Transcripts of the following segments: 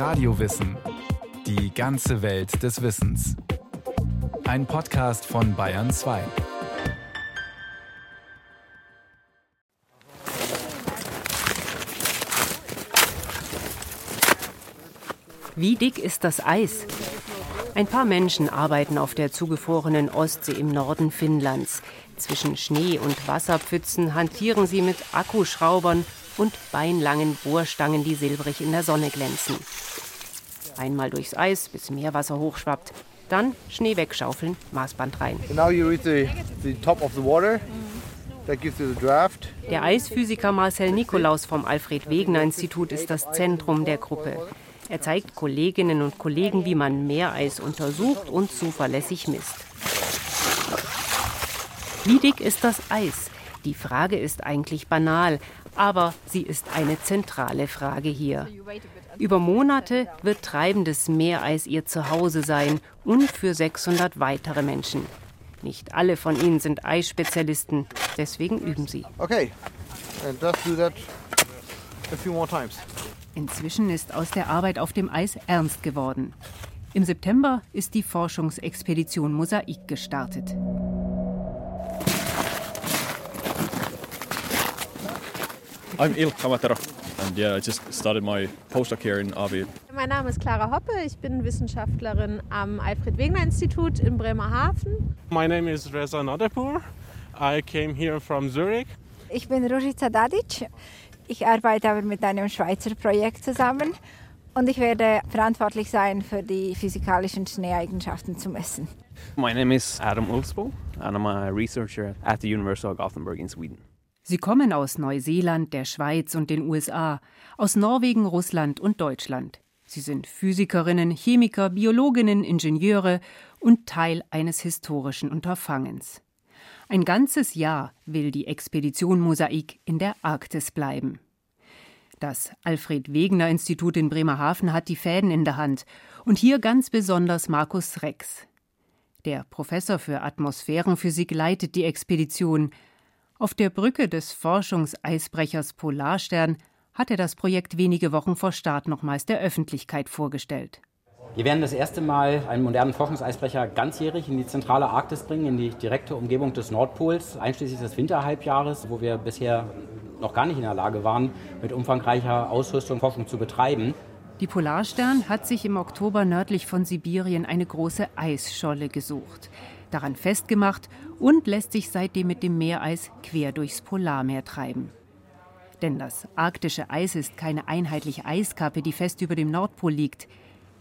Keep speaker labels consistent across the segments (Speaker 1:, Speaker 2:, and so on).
Speaker 1: Radiowissen. Die ganze Welt des Wissens. Ein Podcast von Bayern 2.
Speaker 2: Wie dick ist das Eis? Ein paar Menschen arbeiten auf der zugefrorenen Ostsee im Norden Finnlands. Zwischen Schnee und Wasserpfützen hantieren sie mit Akkuschraubern und beinlangen Bohrstangen, die silbrig in der Sonne glänzen. Einmal durchs Eis, bis Meerwasser hochschwappt. Dann Schnee wegschaufeln, Maßband rein. Der Eisphysiker Marcel Nikolaus vom Alfred Wegener Institut ist das Zentrum der Gruppe. Er zeigt Kolleginnen und Kollegen, wie man Meereis untersucht und zuverlässig misst. Wie dick ist das Eis? Die Frage ist eigentlich banal, aber sie ist eine zentrale Frage hier. Über Monate wird treibendes Meereis ihr Zuhause sein und für 600 weitere Menschen. Nicht alle von ihnen sind Eisspezialisten, deswegen üben sie.
Speaker 3: Okay, and just do that a few more times.
Speaker 2: Inzwischen ist aus der Arbeit auf dem Eis ernst geworden. Im September ist die Forschungsexpedition Mosaik gestartet.
Speaker 4: I'm Il Kamatero. And yeah, I just started my postdoc here in Avi.
Speaker 5: Mein Name ist Clara Hoppe, ich bin Wissenschaftlerin am Alfred Wegener Institut in Bremerhaven.
Speaker 6: My name is Reza Nadepur. I came here from Zurich.
Speaker 7: Ich bin Ružica Dadic. Ich arbeite aber mit einem Schweizer Projekt zusammen und ich werde verantwortlich sein für die physikalischen Schneeeigenschaften zu messen.
Speaker 8: My name is Adam Ulfsbo and I'm a researcher at the University of Gothenburg in Sweden.
Speaker 2: Sie kommen aus Neuseeland, der Schweiz und den USA, aus Norwegen, Russland und Deutschland. Sie sind Physikerinnen, Chemiker, Biologinnen, Ingenieure und Teil eines historischen Unterfangens. Ein ganzes Jahr will die Expedition Mosaik in der Arktis bleiben. Das Alfred Wegener Institut in Bremerhaven hat die Fäden in der Hand und hier ganz besonders Markus Rex. Der Professor für Atmosphärenphysik leitet die Expedition. Auf der Brücke des Forschungseisbrechers Polarstern hat er das Projekt wenige Wochen vor Start nochmals der Öffentlichkeit vorgestellt.
Speaker 9: Wir werden das erste Mal einen modernen Forschungseisbrecher ganzjährig in die zentrale Arktis bringen, in die direkte Umgebung des Nordpols, einschließlich des Winterhalbjahres, wo wir bisher noch gar nicht in der Lage waren, mit umfangreicher Ausrüstung Forschung zu betreiben.
Speaker 2: Die Polarstern hat sich im Oktober nördlich von Sibirien eine große Eisscholle gesucht, daran festgemacht und lässt sich seitdem mit dem Meereis quer durchs Polarmeer treiben. Denn das arktische Eis ist keine einheitliche Eiskappe, die fest über dem Nordpol liegt.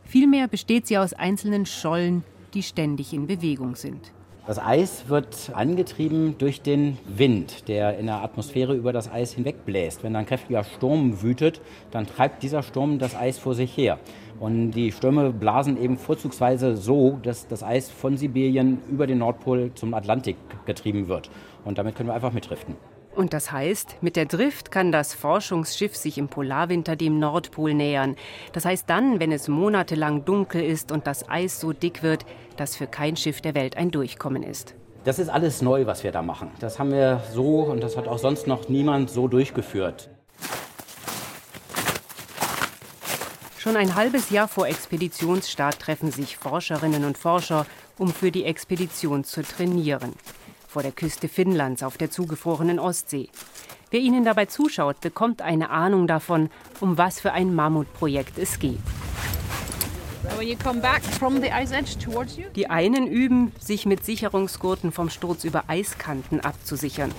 Speaker 2: Vielmehr besteht sie aus einzelnen Schollen, die ständig in Bewegung sind.
Speaker 9: Das Eis wird angetrieben durch den Wind, der in der Atmosphäre über das Eis hinwegbläst. Wenn ein kräftiger Sturm wütet, dann treibt dieser Sturm das Eis vor sich her. Und die Stürme blasen eben vorzugsweise so, dass das Eis von Sibirien über den Nordpol zum Atlantik getrieben wird. Und damit können wir einfach mitdriften.
Speaker 2: Und das heißt, mit der Drift kann das Forschungsschiff sich im Polarwinter dem Nordpol nähern. Das heißt dann, wenn es monatelang dunkel ist und das Eis so dick wird, dass für kein Schiff der Welt ein Durchkommen ist.
Speaker 9: Das ist alles neu, was wir da machen. Das haben wir so und das hat auch sonst noch niemand so durchgeführt.
Speaker 2: Schon ein halbes Jahr vor Expeditionsstart treffen sich Forscherinnen und Forscher, um für die Expedition zu trainieren vor der Küste Finnlands auf der zugefrorenen Ostsee. Wer ihnen dabei zuschaut, bekommt eine Ahnung davon, um was für ein Mammutprojekt es geht. Die einen üben, sich mit Sicherungsgurten vom Sturz über Eiskanten abzusichern.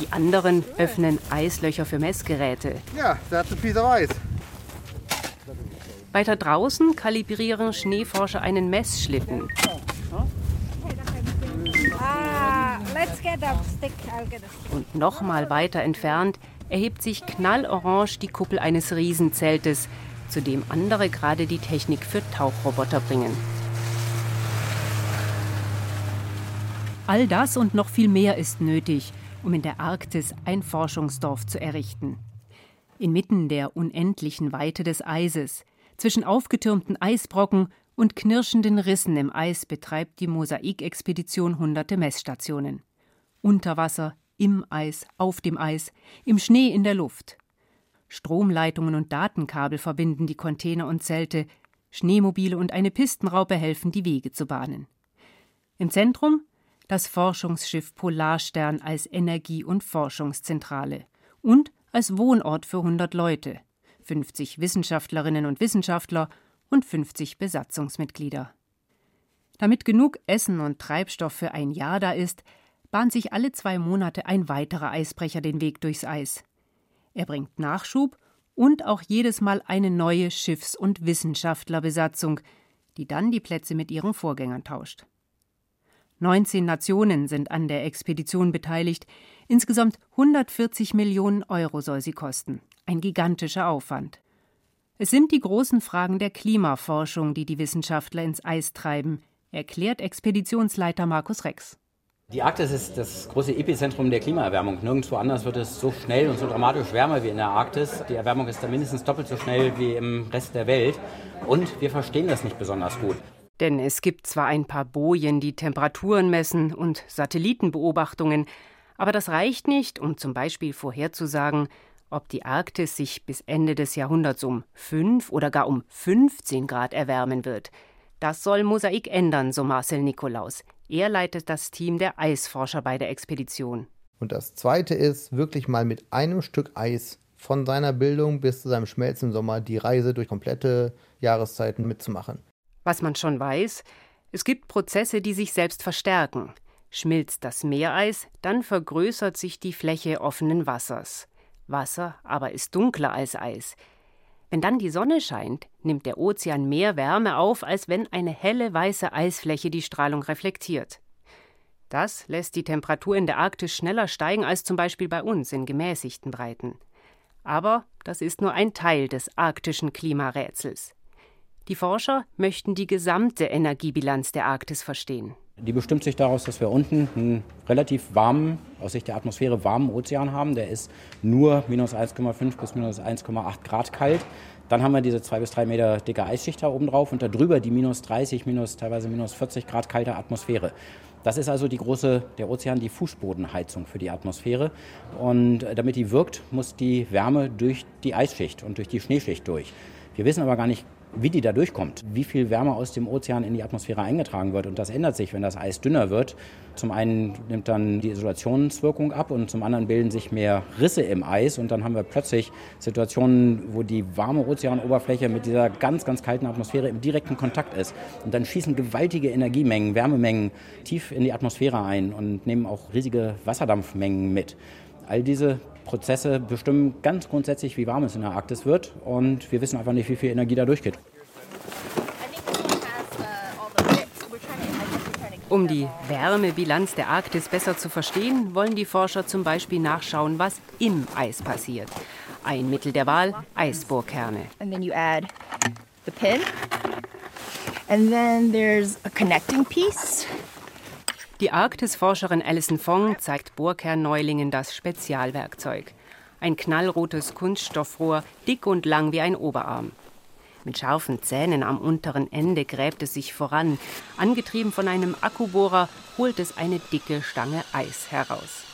Speaker 2: Die anderen öffnen Eislöcher für Messgeräte.
Speaker 3: Yeah, that's a piece of ice.
Speaker 2: Weiter draußen kalibrieren Schneeforscher einen Messschlitten. Und noch mal weiter entfernt erhebt sich knallorange die Kuppel eines Riesenzeltes, zu dem andere gerade die Technik für Tauchroboter bringen. All das und noch viel mehr ist nötig, um in der Arktis ein Forschungsdorf zu errichten. Inmitten der unendlichen Weite des Eises, zwischen aufgetürmten Eisbrocken und knirschenden Rissen im Eis betreibt die Mosaikexpedition hunderte Messstationen. Unter Wasser, im Eis, auf dem Eis, im Schnee in der Luft. Stromleitungen und Datenkabel verbinden die Container und Zelte, Schneemobile und eine Pistenraupe helfen, die Wege zu bahnen. Im Zentrum das Forschungsschiff Polarstern als Energie- und Forschungszentrale und als Wohnort für 100 Leute, 50 Wissenschaftlerinnen und Wissenschaftler und 50 Besatzungsmitglieder. Damit genug Essen und Treibstoff für ein Jahr da ist, bahnt sich alle zwei Monate ein weiterer Eisbrecher den Weg durchs Eis. Er bringt Nachschub und auch jedes Mal eine neue Schiffs- und Wissenschaftlerbesatzung, die dann die Plätze mit ihren Vorgängern tauscht. 19 Nationen sind an der Expedition beteiligt. Insgesamt 140 Millionen Euro soll sie kosten. Ein gigantischer Aufwand. Es sind die großen Fragen der Klimaforschung, die die Wissenschaftler ins Eis treiben, erklärt Expeditionsleiter Markus Rex.
Speaker 9: Die Arktis ist das große Epizentrum der Klimaerwärmung. Nirgendwo anders wird es so schnell und so dramatisch wärmer wie in der Arktis. Die Erwärmung ist da mindestens doppelt so schnell wie im Rest der Welt. Und wir verstehen das nicht besonders gut.
Speaker 2: Denn es gibt zwar ein paar Bojen, die Temperaturen messen und Satellitenbeobachtungen, aber das reicht nicht, um zum Beispiel vorherzusagen, ob die Arktis sich bis Ende des Jahrhunderts um 5 oder gar um 15 Grad erwärmen wird. Das soll Mosaik ändern, so Marcel Nikolaus. Er leitet das Team der Eisforscher bei der Expedition.
Speaker 3: Und das Zweite ist, wirklich mal mit einem Stück Eis von seiner Bildung bis zu seinem Schmelzen im Sommer die Reise durch komplette Jahreszeiten mitzumachen.
Speaker 2: Was man schon weiß, es gibt Prozesse, die sich selbst verstärken. Schmilzt das Meereis, dann vergrößert sich die Fläche offenen Wassers. Wasser aber ist dunkler als Eis. Wenn dann die Sonne scheint, nimmt der Ozean mehr Wärme auf, als wenn eine helle weiße Eisfläche die Strahlung reflektiert. Das lässt die Temperatur in der Arktis schneller steigen als zum Beispiel bei uns in gemäßigten Breiten. Aber das ist nur ein Teil des arktischen Klimarätsels. Die Forscher möchten die gesamte Energiebilanz der Arktis verstehen.
Speaker 9: Die bestimmt sich daraus, dass wir unten einen relativ warmen, aus Sicht der Atmosphäre warmen Ozean haben. Der ist nur minus 1,5 bis minus 1,8 Grad kalt. Dann haben wir diese zwei bis drei Meter dicke Eisschicht da oben drauf und darüber die minus 30, minus teilweise minus 40 Grad kalte Atmosphäre. Das ist also die große, der Ozean, die Fußbodenheizung für die Atmosphäre. Und damit die wirkt, muss die Wärme durch die Eisschicht und durch die Schneeschicht durch. Wir wissen aber gar nicht wie die da durchkommt, wie viel Wärme aus dem Ozean in die Atmosphäre eingetragen wird. Und das ändert sich, wenn das Eis dünner wird. Zum einen nimmt dann die Isolationswirkung ab und zum anderen bilden sich mehr Risse im Eis. Und dann haben wir plötzlich Situationen, wo die warme Ozeanoberfläche mit dieser ganz, ganz kalten Atmosphäre im direkten Kontakt ist. Und dann schießen gewaltige Energiemengen, Wärmemengen tief in die Atmosphäre ein und nehmen auch riesige Wasserdampfmengen mit. All diese Prozesse bestimmen ganz grundsätzlich, wie warm es in der Arktis wird. Und wir wissen einfach nicht, wie viel Energie da durchgeht.
Speaker 2: Um die Wärmebilanz der Arktis besser zu verstehen, wollen die Forscher zum Beispiel nachschauen, was im Eis passiert. Ein Mittel der Wahl: Eisbohrkerne. Die Arktisforscherin Alison Fong zeigt Bohrkernneulingen das Spezialwerkzeug. Ein knallrotes Kunststoffrohr, dick und lang wie ein Oberarm. Mit scharfen Zähnen am unteren Ende gräbt es sich voran. Angetrieben von einem Akkubohrer holt es eine dicke Stange Eis heraus.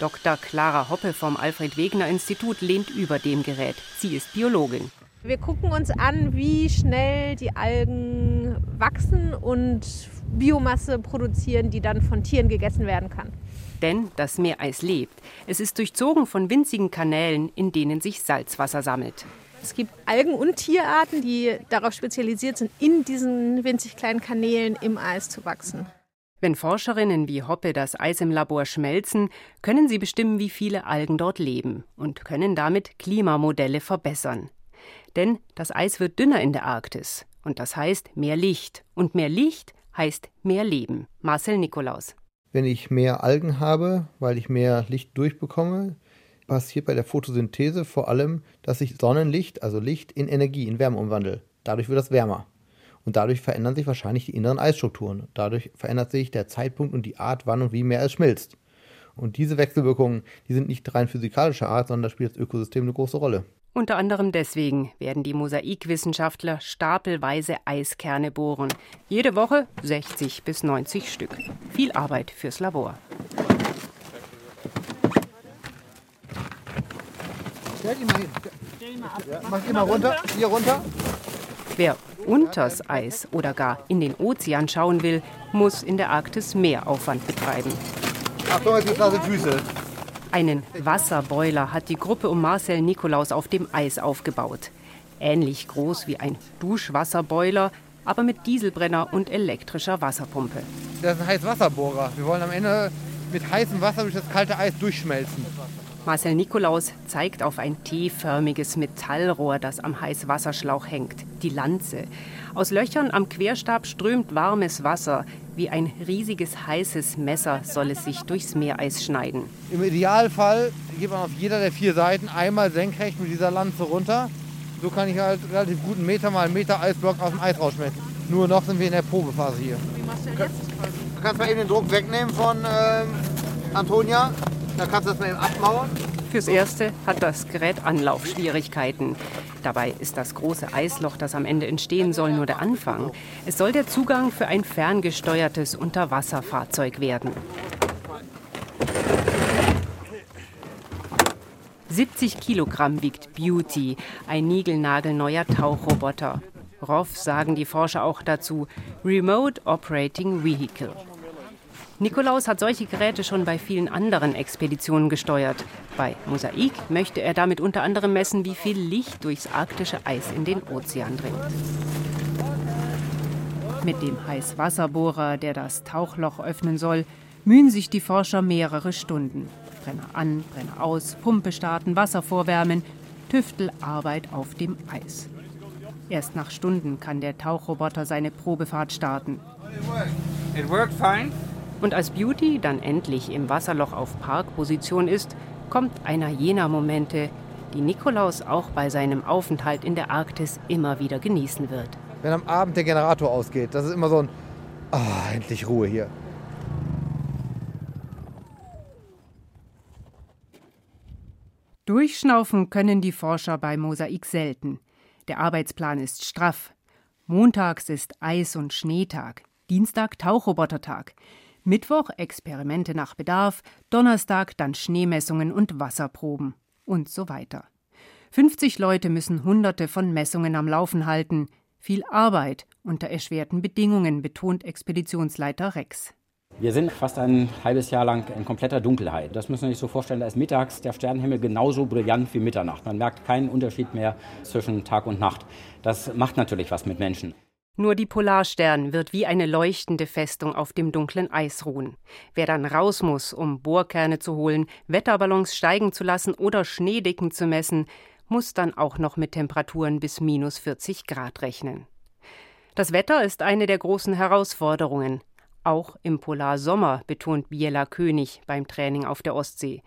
Speaker 2: Dr. Clara Hoppe vom Alfred Wegener Institut lehnt über dem Gerät. Sie ist Biologin.
Speaker 5: Wir gucken uns an, wie schnell die Algen wachsen und Biomasse produzieren, die dann von Tieren gegessen werden kann.
Speaker 2: Denn das Meereis lebt. Es ist durchzogen von winzigen Kanälen, in denen sich Salzwasser sammelt.
Speaker 5: Es gibt Algen- und Tierarten, die darauf spezialisiert sind, in diesen winzig kleinen Kanälen im Eis zu wachsen.
Speaker 2: Wenn Forscherinnen wie Hoppe das Eis im Labor schmelzen, können sie bestimmen, wie viele Algen dort leben und können damit Klimamodelle verbessern. Denn das Eis wird dünner in der Arktis und das heißt mehr Licht. Und mehr Licht heißt mehr Leben. Marcel Nikolaus.
Speaker 3: Wenn ich mehr Algen habe, weil ich mehr Licht durchbekomme, passiert bei der Photosynthese vor allem, dass ich Sonnenlicht, also Licht, in Energie, in Wärme umwandle. Dadurch wird das wärmer. Und dadurch verändern sich wahrscheinlich die inneren Eisstrukturen. Dadurch verändert sich der Zeitpunkt und die Art, wann und wie mehr es schmilzt. Und diese Wechselwirkungen, die sind nicht rein physikalischer Art, sondern da spielt das Ökosystem eine große Rolle.
Speaker 2: Unter anderem deswegen werden die Mosaikwissenschaftler stapelweise Eiskerne bohren. Jede Woche 60 bis 90 Stück. Viel Arbeit fürs Labor.
Speaker 3: Stell ihn mal hin. Mach mal runter. Hier runter.
Speaker 2: Wer unters Eis oder gar in den Ozean schauen will, muss in der Arktis mehr Aufwand betreiben.
Speaker 3: Achtung, jetzt gibt's Füße.
Speaker 2: Einen Wasserboiler hat die Gruppe um Marcel Nikolaus auf dem Eis aufgebaut. Ähnlich groß wie ein Duschwasserboiler, aber mit Dieselbrenner und elektrischer Wasserpumpe.
Speaker 3: Das ist ein Heißwasserbohrer. Wir wollen am Ende mit heißem Wasser durch das kalte Eis durchschmelzen.
Speaker 2: Marcel Nikolaus zeigt auf ein T-förmiges Metallrohr, das am Heißwasserschlauch hängt, die Lanze. Aus Löchern am Querstab strömt warmes Wasser. Wie ein riesiges heißes Messer soll es sich durchs Meereis schneiden.
Speaker 3: Im Idealfall geht man auf jeder der vier Seiten einmal senkrecht mit dieser Lanze runter. So kann ich halt relativ gut einen Meter mal einen Meter Eisblock aus dem Eis rausschmecken. Nur noch sind wir in der Probephase hier. Wie machst du jetzt? Du kannst mal eben den Druck wegnehmen von ähm, Antonia. Da kannst du das mal eben abmauern.
Speaker 2: Fürs Erste hat das Gerät Anlaufschwierigkeiten. Dabei ist das große Eisloch, das am Ende entstehen soll, nur der Anfang. Es soll der Zugang für ein ferngesteuertes Unterwasserfahrzeug werden. 70 Kilogramm wiegt Beauty, ein niegelnagelneuer Tauchroboter. ROV sagen die Forscher auch dazu, Remote Operating Vehicle. Nikolaus hat solche Geräte schon bei vielen anderen Expeditionen gesteuert. Bei Mosaik möchte er damit unter anderem messen, wie viel Licht durchs arktische Eis in den Ozean dringt. Mit dem Heißwasserbohrer, der das Tauchloch öffnen soll, mühen sich die Forscher mehrere Stunden. Brenner an, Brenner aus, Pumpe starten, Wasser vorwärmen, Tüftelarbeit auf dem Eis. Erst nach Stunden kann der Tauchroboter seine Probefahrt starten.
Speaker 3: It worked fine.
Speaker 2: Und als Beauty dann endlich im Wasserloch auf Parkposition ist, kommt einer jener Momente, die Nikolaus auch bei seinem Aufenthalt in der Arktis immer wieder genießen wird.
Speaker 3: Wenn am Abend der Generator ausgeht, das ist immer so ein, oh, endlich Ruhe hier.
Speaker 2: Durchschnaufen können die Forscher bei Mosaik selten. Der Arbeitsplan ist straff. Montags ist Eis- und Schneetag, Dienstag Tauchrobotertag. Mittwoch Experimente nach Bedarf, Donnerstag dann Schneemessungen und Wasserproben und so weiter. 50 Leute müssen Hunderte von Messungen am Laufen halten. Viel Arbeit unter erschwerten Bedingungen, betont Expeditionsleiter Rex.
Speaker 9: Wir sind fast ein halbes Jahr lang in kompletter Dunkelheit. Das müssen Sie sich so vorstellen, da ist mittags der Sternenhimmel genauso brillant wie Mitternacht. Man merkt keinen Unterschied mehr zwischen Tag und Nacht. Das macht natürlich was mit Menschen.
Speaker 2: Nur die Polarstern wird wie eine leuchtende Festung auf dem dunklen Eis ruhen. Wer dann raus muss, um Bohrkerne zu holen, Wetterballons steigen zu lassen oder Schneedicken zu messen, muss dann auch noch mit Temperaturen bis minus 40 Grad rechnen. Das Wetter ist eine der großen Herausforderungen. Auch im Polarsommer, betont Biela König beim Training auf der Ostsee.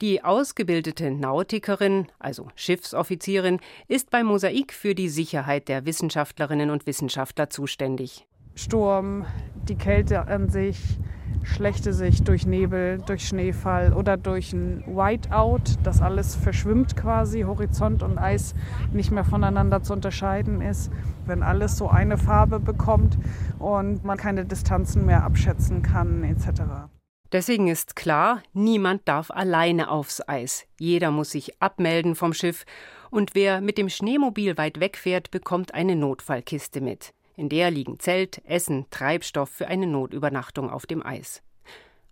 Speaker 2: Die ausgebildete Nautikerin, also Schiffsoffizierin, ist beim Mosaik für die Sicherheit der Wissenschaftlerinnen und Wissenschaftler zuständig.
Speaker 10: Sturm, die Kälte an sich, schlechte Sicht durch Nebel, durch Schneefall oder durch ein Whiteout, das alles verschwimmt quasi, Horizont und Eis nicht mehr voneinander zu unterscheiden ist. Wenn alles so eine Farbe bekommt und man keine Distanzen mehr abschätzen kann etc.
Speaker 2: Deswegen ist klar, niemand darf alleine aufs Eis. Jeder muss sich abmelden vom Schiff und wer mit dem Schneemobil weit wegfährt, bekommt eine Notfallkiste mit. In der liegen Zelt, Essen, Treibstoff für eine Notübernachtung auf dem Eis.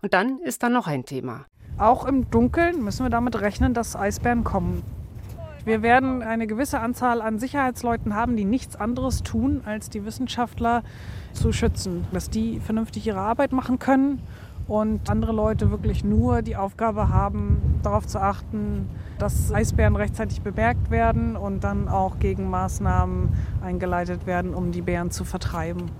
Speaker 2: Und dann ist da noch ein Thema.
Speaker 10: Auch im Dunkeln müssen wir damit rechnen, dass Eisbären kommen. Wir werden eine gewisse Anzahl an Sicherheitsleuten haben, die nichts anderes tun, als die Wissenschaftler zu schützen, dass die vernünftig ihre Arbeit machen können und andere Leute wirklich nur die Aufgabe haben, darauf zu achten, dass Eisbären rechtzeitig bemerkt werden und dann auch Gegenmaßnahmen eingeleitet werden, um die Bären zu vertreiben.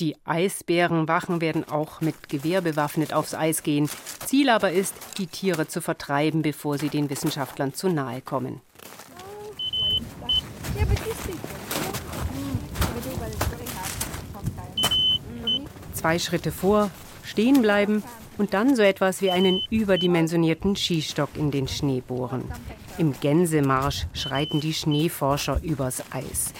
Speaker 2: Die Eisbärenwachen werden auch mit Gewehr bewaffnet aufs Eis gehen. Ziel aber ist, die Tiere zu vertreiben, bevor sie den Wissenschaftlern zu nahe kommen. Zwei Schritte vor, stehen bleiben und dann so etwas wie einen überdimensionierten Skistock in den Schnee bohren. Im Gänsemarsch schreiten die Schneeforscher übers Eis.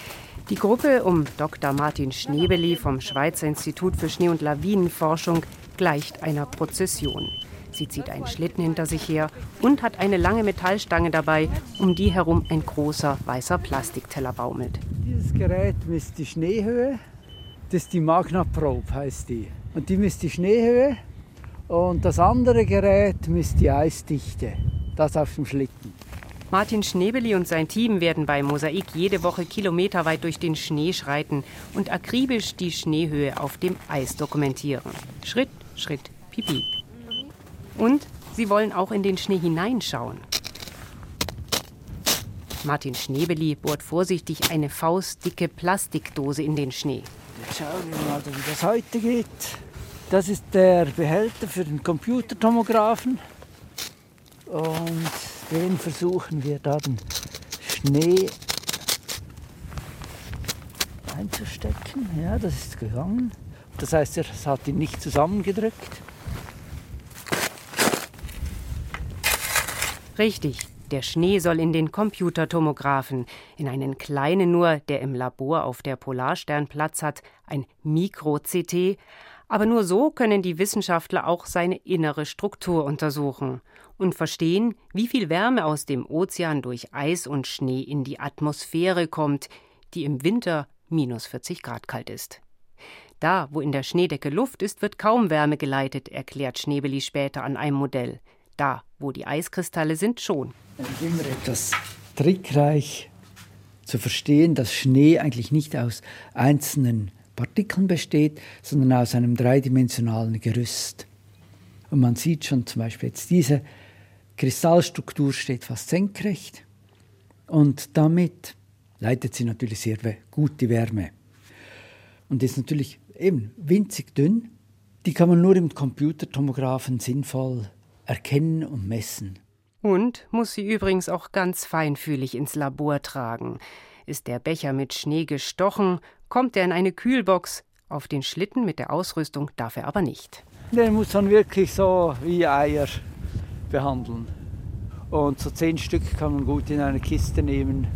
Speaker 2: Die Gruppe um Dr. Martin Schnebeli vom Schweizer Institut für Schnee- und Lawinenforschung gleicht einer Prozession. Sie zieht einen Schlitten hinter sich her und hat eine lange Metallstange dabei, um die herum ein großer weißer Plastikteller baumelt.
Speaker 11: Dieses Gerät misst die Schneehöhe. Das ist die Magna Probe, heißt die. Und die misst die Schneehöhe. Und das andere Gerät misst die Eisdichte. Das auf dem Schlitten.
Speaker 2: Martin Schnebeli und sein Team werden bei Mosaik jede Woche kilometerweit durch den Schnee schreiten und akribisch die Schneehöhe auf dem Eis dokumentieren. Schritt, Schritt, pipi. Und sie wollen auch in den Schnee hineinschauen. Martin Schnebeli bohrt vorsichtig eine faustdicke Plastikdose in den Schnee.
Speaker 11: Jetzt schauen wir mal, wie das heute geht. Das ist der Behälter für den Computertomographen. Und den versuchen wir da den Schnee einzustecken. Ja, das ist gegangen. Das heißt, er hat ihn nicht zusammengedrückt.
Speaker 2: Richtig, der Schnee soll in den Computertomographen, in einen kleinen nur, der im Labor auf der Polarstern Platz hat, ein Mikro-CT. Aber nur so können die Wissenschaftler auch seine innere Struktur untersuchen und verstehen, wie viel Wärme aus dem Ozean durch Eis und Schnee in die Atmosphäre kommt, die im Winter minus 40 Grad kalt ist. Da, wo in der Schneedecke Luft ist, wird kaum Wärme geleitet, erklärt Schnebeli später an einem Modell. Da, wo die Eiskristalle sind, schon.
Speaker 11: Es ist immer etwas trickreich zu verstehen, dass Schnee eigentlich nicht aus einzelnen Partikeln besteht, sondern aus einem dreidimensionalen Gerüst. Und man sieht schon zum Beispiel jetzt diese Kristallstruktur steht fast senkrecht und damit leitet sie natürlich sehr gut die Wärme. Und ist natürlich eben winzig dünn. Die kann man nur im Computertomographen sinnvoll erkennen und messen.
Speaker 2: Und muss sie übrigens auch ganz feinfühlig ins Labor tragen. Ist der Becher mit Schnee gestochen, kommt er in eine Kühlbox. Auf den Schlitten mit der Ausrüstung darf er aber nicht.
Speaker 11: Den muss man wirklich so wie Eier behandeln. Und so zehn Stück kann man gut in eine Kiste nehmen.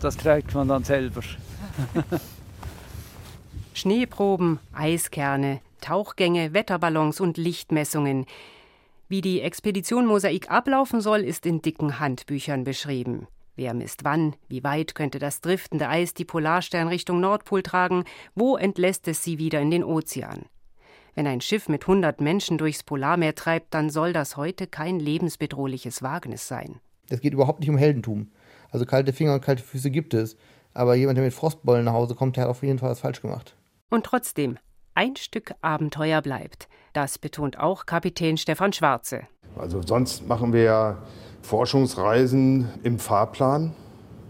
Speaker 11: Das trägt man dann selber.
Speaker 2: Schneeproben, Eiskerne, Tauchgänge, Wetterballons und Lichtmessungen. Wie die Expedition Mosaik ablaufen soll, ist in dicken Handbüchern beschrieben. Wer misst wann? Wie weit könnte das driftende Eis die Polarstern Richtung Nordpol tragen? Wo entlässt es sie wieder in den Ozean? Wenn ein Schiff mit 100 Menschen durchs Polarmeer treibt, dann soll das heute kein lebensbedrohliches Wagnis sein.
Speaker 3: Es geht überhaupt nicht um Heldentum. Also kalte Finger und kalte Füße gibt es. Aber jemand, der mit Frostbollen nach Hause kommt, der hat auf jeden Fall was falsch gemacht.
Speaker 2: Und trotzdem, ein Stück Abenteuer bleibt. Das betont auch Kapitän Stefan Schwarze.
Speaker 12: Also sonst machen wir ja Forschungsreisen im Fahrplan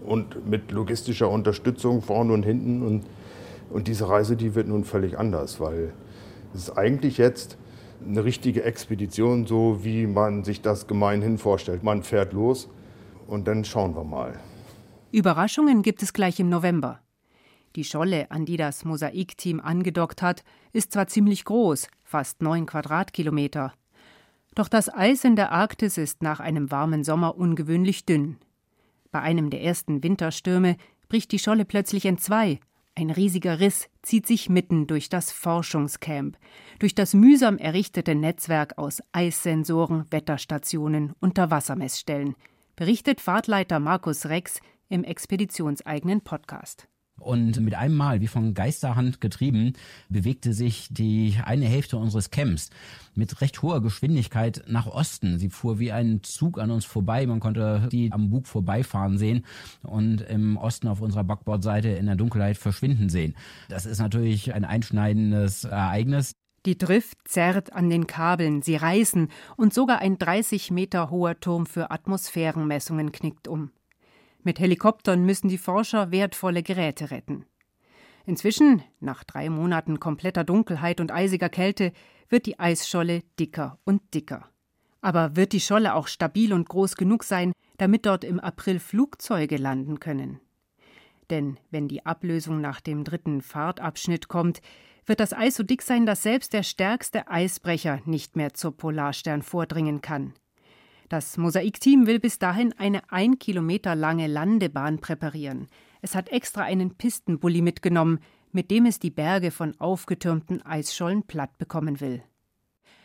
Speaker 12: und mit logistischer Unterstützung vorne und hinten. Und, und diese Reise, die wird nun völlig anders, weil es ist eigentlich jetzt eine richtige Expedition, so wie man sich das gemeinhin vorstellt. Man fährt los und dann schauen wir mal.
Speaker 2: Überraschungen gibt es gleich im November. Die Scholle, an die das Mosaikteam angedockt hat, ist zwar ziemlich groß, fast neun Quadratkilometer. Doch das Eis in der Arktis ist nach einem warmen Sommer ungewöhnlich dünn. Bei einem der ersten Winterstürme bricht die Scholle plötzlich entzwei ein riesiger Riss zieht sich mitten durch das Forschungscamp, durch das mühsam errichtete Netzwerk aus Eissensoren, Wetterstationen, Unterwassermessstellen, berichtet Fahrtleiter Markus Rex im expeditionseigenen Podcast.
Speaker 13: Und mit einem Mal, wie von Geisterhand getrieben, bewegte sich die eine Hälfte unseres Camps mit recht hoher Geschwindigkeit nach Osten. Sie fuhr wie ein Zug an uns vorbei. Man konnte die am Bug vorbeifahren sehen und im Osten auf unserer Backbordseite in der Dunkelheit verschwinden sehen. Das ist natürlich ein einschneidendes Ereignis.
Speaker 2: Die Drift zerrt an den Kabeln, sie reißen und sogar ein 30 Meter hoher Turm für Atmosphärenmessungen knickt um. Mit Helikoptern müssen die Forscher wertvolle Geräte retten. Inzwischen, nach drei Monaten kompletter Dunkelheit und eisiger Kälte, wird die Eisscholle dicker und dicker. Aber wird die Scholle auch stabil und groß genug sein, damit dort im April Flugzeuge landen können? Denn wenn die Ablösung nach dem dritten Fahrtabschnitt kommt, wird das Eis so dick sein, dass selbst der stärkste Eisbrecher nicht mehr zur Polarstern vordringen kann. Das Mosaikteam will bis dahin eine ein Kilometer lange Landebahn präparieren. Es hat extra einen Pistenbully mitgenommen, mit dem es die Berge von aufgetürmten Eisschollen platt bekommen will.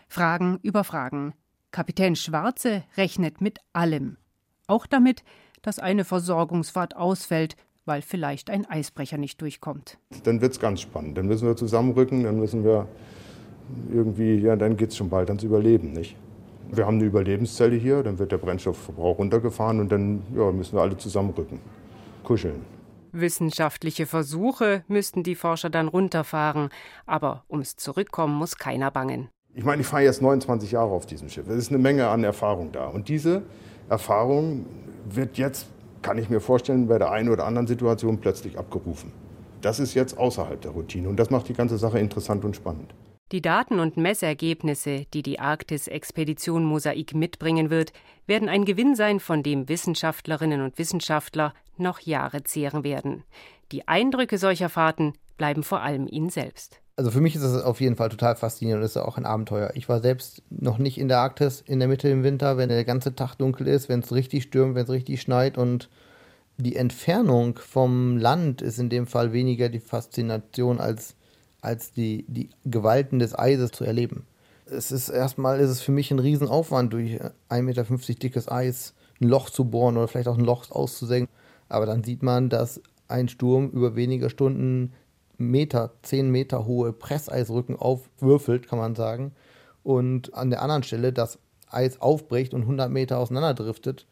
Speaker 2: Fragen über Fragen. Kapitän Schwarze rechnet mit allem. Auch damit, dass eine Versorgungsfahrt ausfällt, weil vielleicht ein Eisbrecher nicht durchkommt.
Speaker 12: Dann wird es ganz spannend. Dann müssen wir zusammenrücken, dann müssen wir irgendwie, ja, dann geht es schon bald ans Überleben, nicht? Wir haben eine Überlebenszelle hier, dann wird der Brennstoffverbrauch runtergefahren und dann ja, müssen wir alle zusammenrücken, kuscheln.
Speaker 2: Wissenschaftliche Versuche müssten die Forscher dann runterfahren, aber ums Zurückkommen muss keiner bangen.
Speaker 12: Ich meine, ich fahre jetzt 29 Jahre auf diesem Schiff. Es ist eine Menge an Erfahrung da. Und diese Erfahrung wird jetzt, kann ich mir vorstellen, bei der einen oder anderen Situation plötzlich abgerufen. Das ist jetzt außerhalb der Routine und das macht die ganze Sache interessant und spannend.
Speaker 2: Die Daten und Messergebnisse, die die Arktis-Expedition Mosaik mitbringen wird, werden ein Gewinn sein, von dem Wissenschaftlerinnen und Wissenschaftler noch Jahre zehren werden. Die Eindrücke solcher Fahrten bleiben vor allem ihnen selbst.
Speaker 3: Also für mich ist das auf jeden Fall total faszinierend und ist auch ein Abenteuer. Ich war selbst noch nicht in der Arktis in der Mitte im Winter, wenn der ganze Tag dunkel ist, wenn es richtig stürmt, wenn es richtig schneit und die Entfernung vom Land ist in dem Fall weniger die Faszination als, als die, die Gewalten des Eises zu erleben. Es ist erstmal ist es für mich ein Riesenaufwand, durch 1,50 Meter dickes Eis ein Loch zu bohren oder vielleicht auch ein Loch auszusenken. Aber dann sieht man, dass ein Sturm über wenige Stunden Meter, 10 Meter hohe Presseisrücken aufwürfelt, kann man sagen. Und an der anderen Stelle das Eis aufbricht und 100 Meter auseinanderdriftet.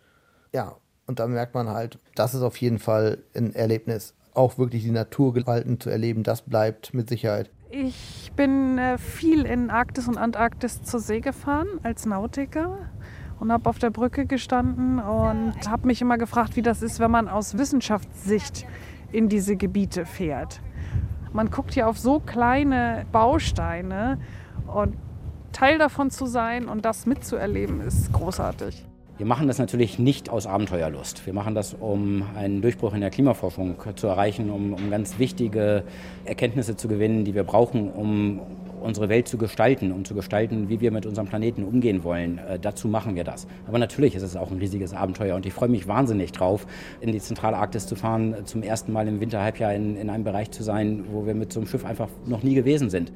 Speaker 3: Ja, und da merkt man halt, das ist auf jeden Fall ein Erlebnis. Auch wirklich die Naturgewalten zu erleben, das bleibt mit Sicherheit.
Speaker 10: Ich bin äh, viel in Arktis und Antarktis zur See gefahren als Nautiker und habe auf der Brücke gestanden und habe mich immer gefragt, wie das ist, wenn man aus Wissenschaftssicht in diese Gebiete fährt. Man guckt hier auf so kleine Bausteine und Teil davon zu sein und das mitzuerleben, ist großartig.
Speaker 9: Wir machen das natürlich nicht aus Abenteuerlust. Wir machen das, um einen Durchbruch in der Klimaforschung zu erreichen, um, um ganz wichtige Erkenntnisse zu gewinnen, die wir brauchen, um unsere Welt zu gestalten, um zu gestalten, wie wir mit unserem Planeten umgehen wollen. Äh, dazu machen wir das. Aber natürlich ist es auch ein riesiges Abenteuer und ich freue mich wahnsinnig drauf, in die Zentralarktis zu fahren, zum ersten Mal im Winterhalbjahr in, in einem Bereich zu sein, wo wir mit so einem Schiff einfach noch nie gewesen sind.